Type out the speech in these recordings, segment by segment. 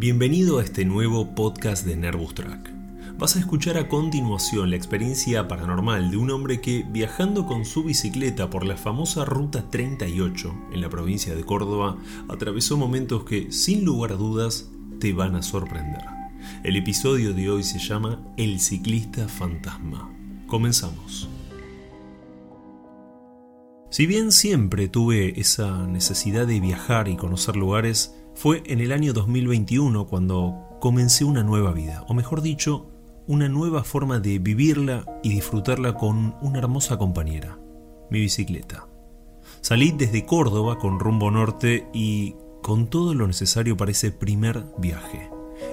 Bienvenido a este nuevo podcast de Nervous Track. Vas a escuchar a continuación la experiencia paranormal de un hombre que, viajando con su bicicleta por la famosa Ruta 38 en la provincia de Córdoba, atravesó momentos que, sin lugar a dudas, te van a sorprender. El episodio de hoy se llama El ciclista fantasma. Comenzamos. Si bien siempre tuve esa necesidad de viajar y conocer lugares, fue en el año 2021 cuando comencé una nueva vida, o mejor dicho, una nueva forma de vivirla y disfrutarla con una hermosa compañera, mi bicicleta. Salí desde Córdoba con rumbo norte y con todo lo necesario para ese primer viaje.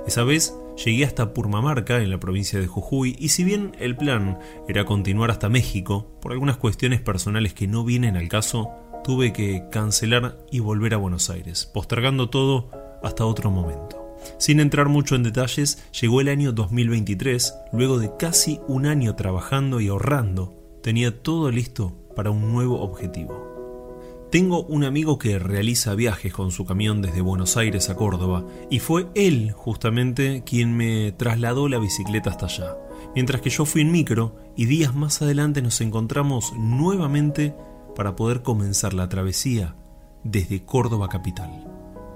Esa vez llegué hasta Purmamarca, en la provincia de Jujuy, y si bien el plan era continuar hasta México, por algunas cuestiones personales que no vienen al caso, tuve que cancelar y volver a Buenos Aires, postergando todo hasta otro momento. Sin entrar mucho en detalles, llegó el año 2023, luego de casi un año trabajando y ahorrando, tenía todo listo para un nuevo objetivo. Tengo un amigo que realiza viajes con su camión desde Buenos Aires a Córdoba y fue él justamente quien me trasladó la bicicleta hasta allá, mientras que yo fui en micro y días más adelante nos encontramos nuevamente para poder comenzar la travesía desde Córdoba capital.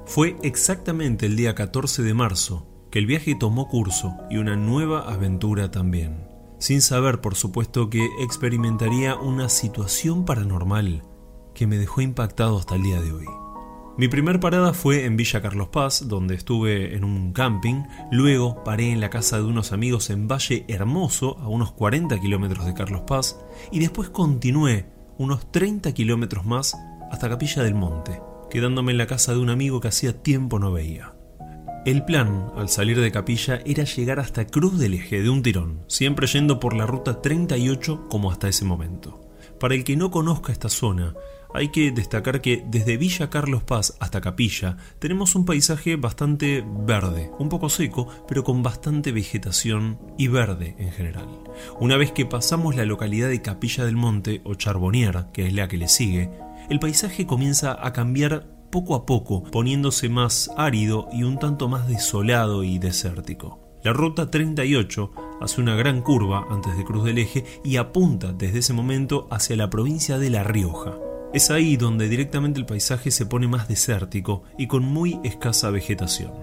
Fue exactamente el día 14 de marzo que el viaje tomó curso y una nueva aventura también, sin saber por supuesto que experimentaría una situación paranormal que me dejó impactado hasta el día de hoy. Mi primer parada fue en Villa Carlos Paz, donde estuve en un camping, luego paré en la casa de unos amigos en Valle Hermoso, a unos 40 kilómetros de Carlos Paz, y después continué unos 30 kilómetros más hasta Capilla del Monte, quedándome en la casa de un amigo que hacía tiempo no veía. El plan, al salir de Capilla, era llegar hasta Cruz del Eje de un tirón, siempre yendo por la ruta 38 como hasta ese momento. Para el que no conozca esta zona, hay que destacar que desde Villa Carlos Paz hasta Capilla tenemos un paisaje bastante verde, un poco seco, pero con bastante vegetación y verde en general. Una vez que pasamos la localidad de Capilla del Monte o Charbonnier, que es la que le sigue, el paisaje comienza a cambiar poco a poco, poniéndose más árido y un tanto más desolado y desértico. La ruta 38 hace una gran curva antes de Cruz del Eje y apunta desde ese momento hacia la provincia de La Rioja. Es ahí donde directamente el paisaje se pone más desértico y con muy escasa vegetación.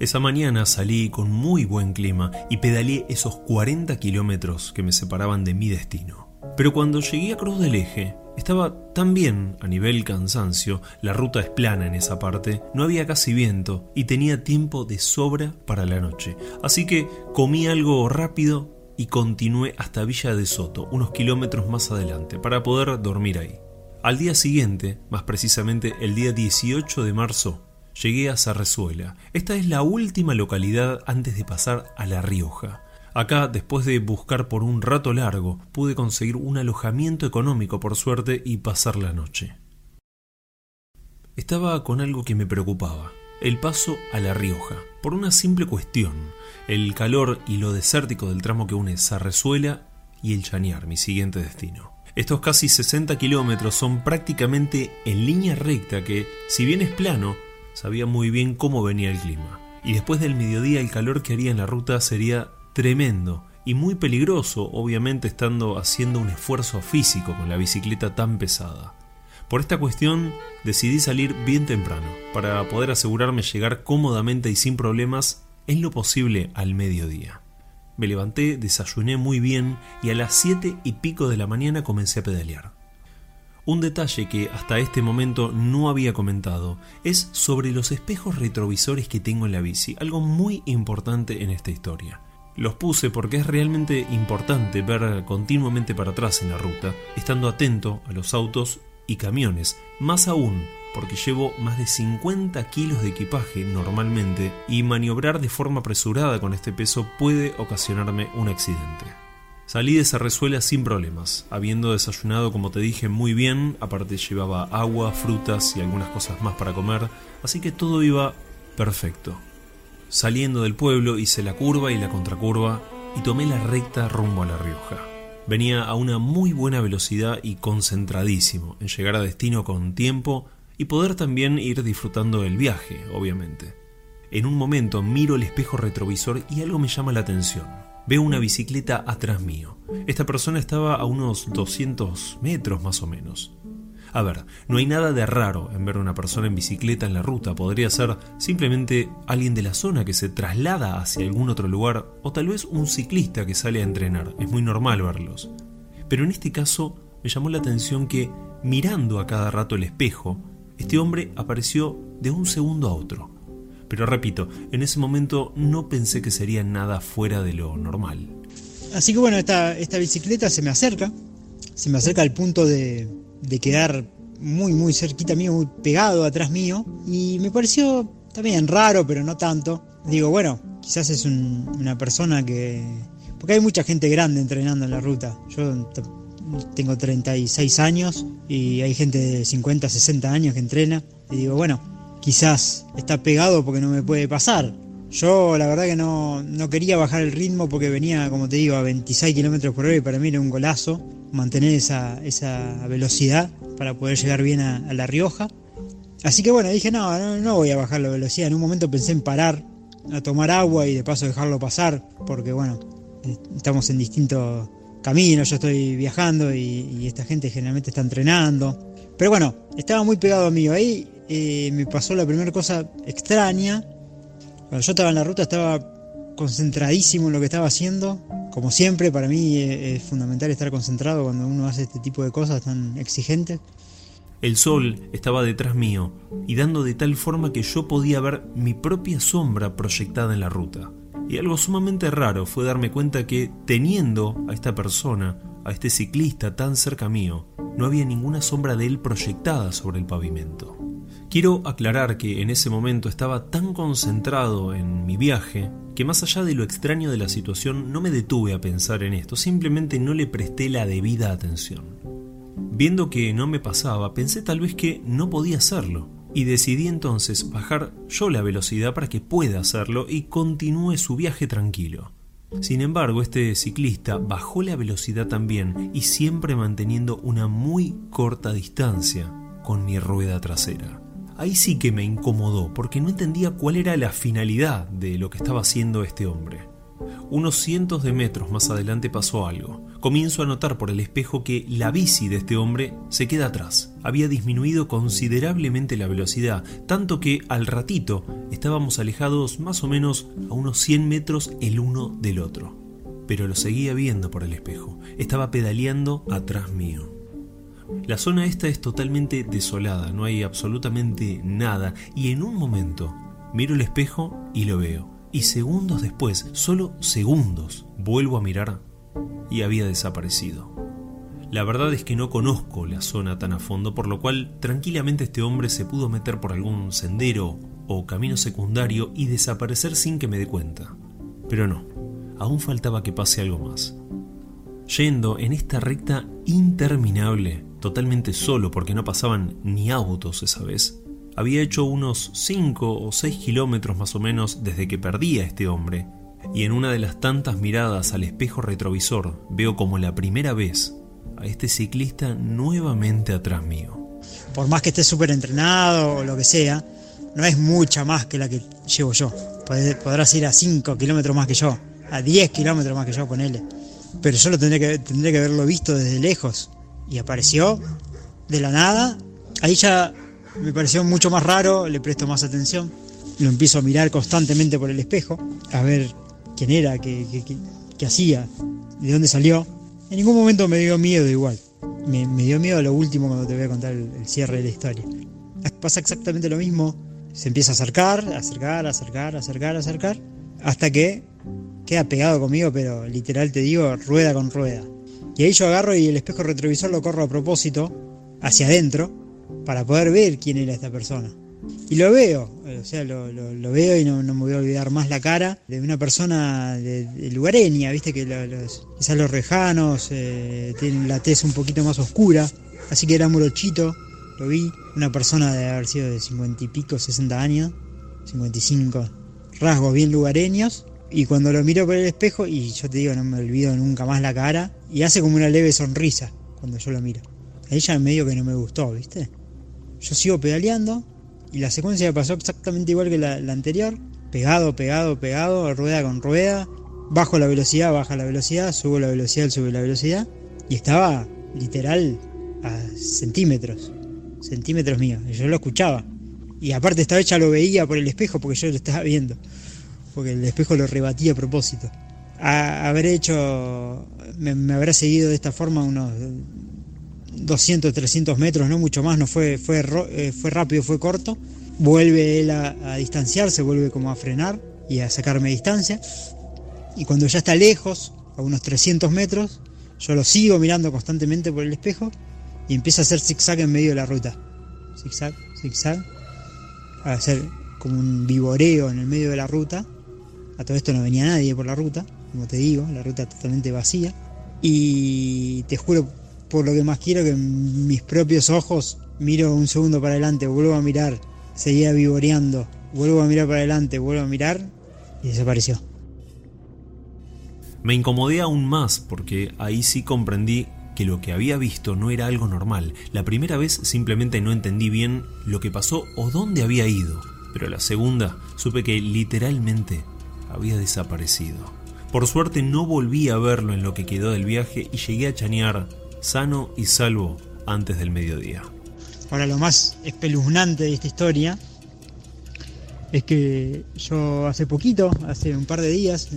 Esa mañana salí con muy buen clima y pedaleé esos 40 kilómetros que me separaban de mi destino. Pero cuando llegué a Cruz del Eje, estaba tan bien a nivel cansancio, la ruta es plana en esa parte, no había casi viento y tenía tiempo de sobra para la noche. Así que comí algo rápido y continué hasta Villa de Soto, unos kilómetros más adelante, para poder dormir ahí. Al día siguiente, más precisamente el día 18 de marzo, llegué a Sarrezuela. Esta es la última localidad antes de pasar a La Rioja. Acá, después de buscar por un rato largo, pude conseguir un alojamiento económico por suerte y pasar la noche. Estaba con algo que me preocupaba, el paso a La Rioja, por una simple cuestión, el calor y lo desértico del tramo que une Sarrezuela y el Chañar, mi siguiente destino. Estos casi 60 kilómetros son prácticamente en línea recta que, si bien es plano, sabía muy bien cómo venía el clima. Y después del mediodía el calor que haría en la ruta sería tremendo y muy peligroso, obviamente estando haciendo un esfuerzo físico con la bicicleta tan pesada. Por esta cuestión decidí salir bien temprano, para poder asegurarme llegar cómodamente y sin problemas en lo posible al mediodía. Me levanté, desayuné muy bien y a las siete y pico de la mañana comencé a pedalear. Un detalle que hasta este momento no había comentado es sobre los espejos retrovisores que tengo en la bici, algo muy importante en esta historia. Los puse porque es realmente importante ver continuamente para atrás en la ruta, estando atento a los autos y camiones, más aún porque llevo más de 50 kilos de equipaje normalmente y maniobrar de forma apresurada con este peso puede ocasionarme un accidente. Salí de esa resuela sin problemas, habiendo desayunado como te dije muy bien, aparte llevaba agua, frutas y algunas cosas más para comer, así que todo iba perfecto. Saliendo del pueblo hice la curva y la contracurva y tomé la recta rumbo a La Rioja. Venía a una muy buena velocidad y concentradísimo en llegar a destino con tiempo y poder también ir disfrutando del viaje, obviamente. En un momento miro el espejo retrovisor y algo me llama la atención. Veo una bicicleta atrás mío. Esta persona estaba a unos 200 metros más o menos. A ver, no hay nada de raro en ver una persona en bicicleta en la ruta, podría ser simplemente alguien de la zona que se traslada hacia algún otro lugar o tal vez un ciclista que sale a entrenar, es muy normal verlos. Pero en este caso me llamó la atención que, mirando a cada rato el espejo, este hombre apareció de un segundo a otro. Pero repito, en ese momento no pensé que sería nada fuera de lo normal. Así que bueno, esta, esta bicicleta se me acerca, se me acerca al punto de, de quedar muy, muy cerquita mío, muy pegado atrás mío. Y me pareció también raro, pero no tanto. Digo, bueno, quizás es una persona que... Porque hay mucha gente grande entrenando en la ruta. Yo tengo 36 años y hay gente de 50, 60 años que entrena. Y digo, bueno, quizás está pegado porque no me puede pasar. Yo la verdad que no, no quería bajar el ritmo porque venía, como te digo, a 26 kilómetros por hora y para mí era un golazo mantener esa, esa velocidad para poder llegar bien a, La Rioja. Así que bueno, dije, no, no, voy a bajar la velocidad. En un momento pensé en parar a tomar agua y de paso dejarlo pasar, porque bueno, estamos en distintos caminos, yo estoy viajando y, esta gente generalmente está entrenando. Pero bueno, estaba muy pegado a mí. Ahí eh, me pasó la primera cosa extraña. Cuando yo estaba en la ruta estaba concentradísimo en lo que estaba haciendo. Como siempre, para mí es fundamental estar concentrado cuando uno hace este tipo de cosas tan exigentes. El sol estaba detrás mío y dando de tal forma que yo podía ver mi propia sombra proyectada en la ruta. Y algo sumamente raro fue darme cuenta que, teniendo a esta persona, a este ciclista tan cerca mío, no había ninguna sombra de él proyectada sobre el pavimento. Quiero aclarar que en ese momento estaba tan concentrado en mi viaje que más allá de lo extraño de la situación no me detuve a pensar en esto, simplemente no le presté la debida atención. Viendo que no me pasaba, pensé tal vez que no podía hacerlo, y decidí entonces bajar yo la velocidad para que pueda hacerlo y continúe su viaje tranquilo. Sin embargo, este ciclista bajó la velocidad también y siempre manteniendo una muy corta distancia con mi rueda trasera ahí sí que me incomodó porque no entendía cuál era la finalidad de lo que estaba haciendo este hombre. Unos cientos de metros más adelante pasó algo. Comienzo a notar por el espejo que la bici de este hombre se queda atrás. Había disminuido considerablemente la velocidad, tanto que al ratito estábamos alejados más o menos a unos 100 metros el uno del otro. Pero lo seguía viendo por el espejo. Estaba pedaleando atrás mío. La zona esta es totalmente desolada, no hay absolutamente nada y en un momento miro el espejo y lo veo. Y segundos después, solo segundos, vuelvo a mirar y había desaparecido. La verdad es que no conozco la zona tan a fondo, por lo cual tranquilamente este hombre se pudo meter por algún sendero o camino secundario y desaparecer sin que me dé cuenta. Pero no, aún faltaba que pase algo más. Yendo en esta recta interminable, totalmente solo porque no pasaban ni autos esa vez. Había hecho unos 5 o 6 kilómetros más o menos desde que perdí a este hombre, y en una de las tantas miradas al espejo retrovisor veo como la primera vez a este ciclista nuevamente atrás mío. Por más que esté súper entrenado o lo que sea, no es mucha más que la que llevo yo. Podrás ir a 5 kilómetros más que yo, a 10 kilómetros más que yo, ponele. Pero yo lo tendría que, que haberlo visto desde lejos y apareció de la nada. Ahí ya me pareció mucho más raro, le presto más atención. Lo empiezo a mirar constantemente por el espejo, a ver quién era, qué, hacía, de dónde salió. En ningún momento me dio miedo igual. Me, dio miedo lo último cuando te voy a contar el, el, cierre de la historia. Pasa exactamente lo mismo. Se empieza a acercar, acercar, acercar, acercar, acercar, hasta que queda pegado conmigo, pero literal te digo, rueda con rueda. Y ahí yo agarro y el espejo retrovisor lo corro a propósito, hacia adentro, para poder ver quién era esta persona. Y lo veo, o sea, lo, veo y no, me voy a olvidar más la cara de una persona de, lugareña, viste que los, quizás los rejanos eh, tienen la tez un poquito más oscura, así que era morochito, lo vi, una persona de haber sido de 50 y pico, 60 años, 55, rasgos bien lugareños, y cuando lo miro por el espejo, y yo te digo, no me olvido nunca más la cara, y hace como una leve sonrisa cuando yo lo miro. Ella medio que no me gustó, ¿viste? Yo sigo pedaleando y la secuencia pasó exactamente igual que la, anterior. pegado, pegado, pegado, rueda con rueda, bajo la velocidad, baja la velocidad, subo la velocidad, sube la velocidad, y estaba literal a centímetros, centímetros míos, yo lo escuchaba. Y aparte esta vez ya lo veía por el espejo porque yo lo estaba viendo, porque el espejo lo rebatía a propósito. A, habré hecho, me, me habrá seguido de esta forma unos 200, 300 metros, no mucho más, no fue, fue, eh, fue rápido, fue corto. Vuelve él a, distanciarse, vuelve como a frenar y a sacarme distancia. Y cuando ya está lejos, a unos 300 metros, yo lo sigo mirando constantemente por el espejo y empieza a hacer zigzag en medio de la ruta. Zigzag, zigzag. A hacer como un vivoreo en el medio de la ruta. A todo esto no venía nadie por la ruta, como te digo, la ruta totalmente vacía. Y te juro por lo que más quiero que mis propios ojos miro un segundo para adelante, vuelvo a mirar, seguía vivoreando, vuelvo a mirar para adelante, vuelvo a mirar y desapareció. Me incomodé aún más porque ahí sí comprendí que lo que había visto no era algo normal. La primera vez simplemente no entendí bien lo que pasó o dónde había ido, pero la segunda supe que literalmente había desaparecido. Por suerte no volví a verlo en lo que quedó del viaje y llegué a chanear sano y salvo antes del mediodía. Ahora lo más espeluznante de esta historia es que yo hace poquito, hace un par de días,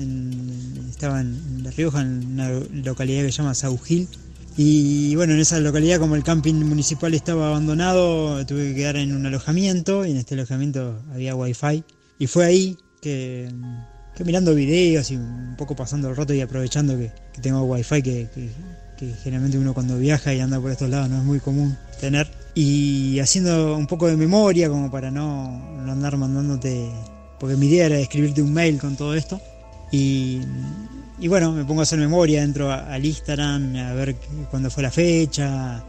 estaba en La Rioja, en una localidad que se llama Saugil, y bueno, en esa localidad como el camping municipal estaba abandonado, tuve que quedar en un alojamiento, y en este alojamiento había wifi, y fue ahí que, mirando videos y un poco pasando el rato y aprovechando que, tengo wifi que, que generalmente uno cuando viaja y anda por estos lados no es muy común tener. Y haciendo un poco de memoria como para no, andar mandándote, porque mi idea era escribirte un mail con todo esto. Y, bueno, me pongo a hacer memoria, entro al Instagram a ver cuándo fue la fecha,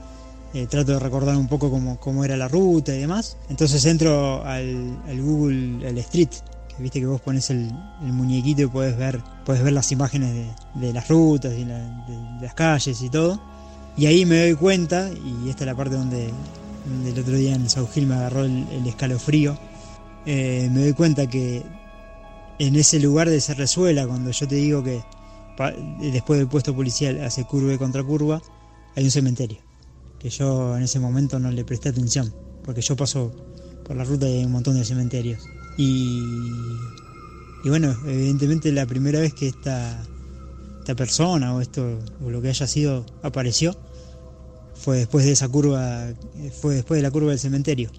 eh, trato de recordar un poco cómo, cómo, era la ruta y demás. Entonces entro al, al Google, al Street, viste que vos pones el, muñequito y puedes ver, puedes ver las imágenes de, las rutas y de, las calles y todo. Y ahí me doy cuenta, y esta es la parte donde, el otro día en South Hill me agarró el, escalofrío, eh, me doy cuenta que en ese lugar de Cerrezuela, cuando yo te digo que después del puesto policial hace curva y contra curva, hay un cementerio. Que yo en ese momento no le presté atención, porque yo paso por la ruta y hay un montón de cementerios. Y, bueno, evidentemente la primera vez que esta, esta persona o esto o lo que haya sido apareció fue después de esa curva, fue después de la curva del cementerio.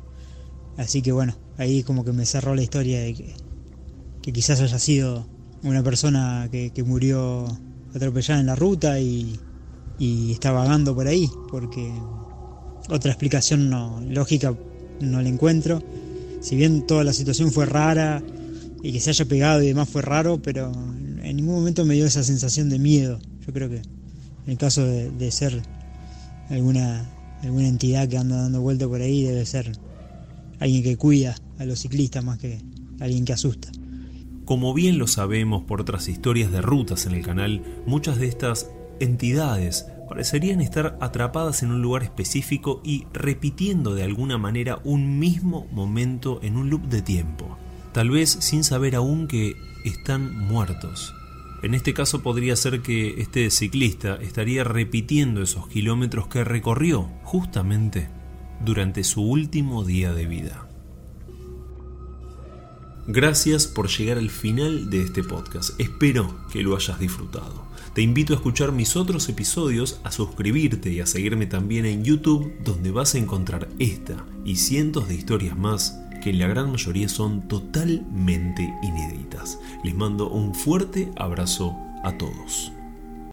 Así que bueno, ahí como que me cerró la historia de que, quizás haya sido una persona que, murió atropellada en la ruta y, y está vagando por ahí, porque otra explicación no, lógica no la encuentro si bien toda la situación fue rara y que se haya pegado y demás fue raro, pero en ningún momento me dio esa sensación de miedo. Yo creo que en el caso de, ser alguna, alguna entidad que anda dando vuelta por ahí, debe ser alguien que cuida a los ciclistas más que alguien que asusta. Como bien lo sabemos por otras historias de rutas en el canal, muchas de estas entidades parecerían estar atrapadas en un lugar específico y repitiendo de alguna manera un mismo momento en un loop de tiempo, tal vez sin saber aún que están muertos. En este caso podría ser que este ciclista estaría repitiendo esos kilómetros que recorrió justamente durante su último día de vida. Gracias por llegar al final de este podcast. Espero que lo hayas disfrutado. Te invito a escuchar mis otros episodios, a suscribirte y a seguirme también en YouTube, donde vas a encontrar esta y cientos de historias más que en la gran mayoría son totalmente inéditas. Les mando un fuerte abrazo a todos.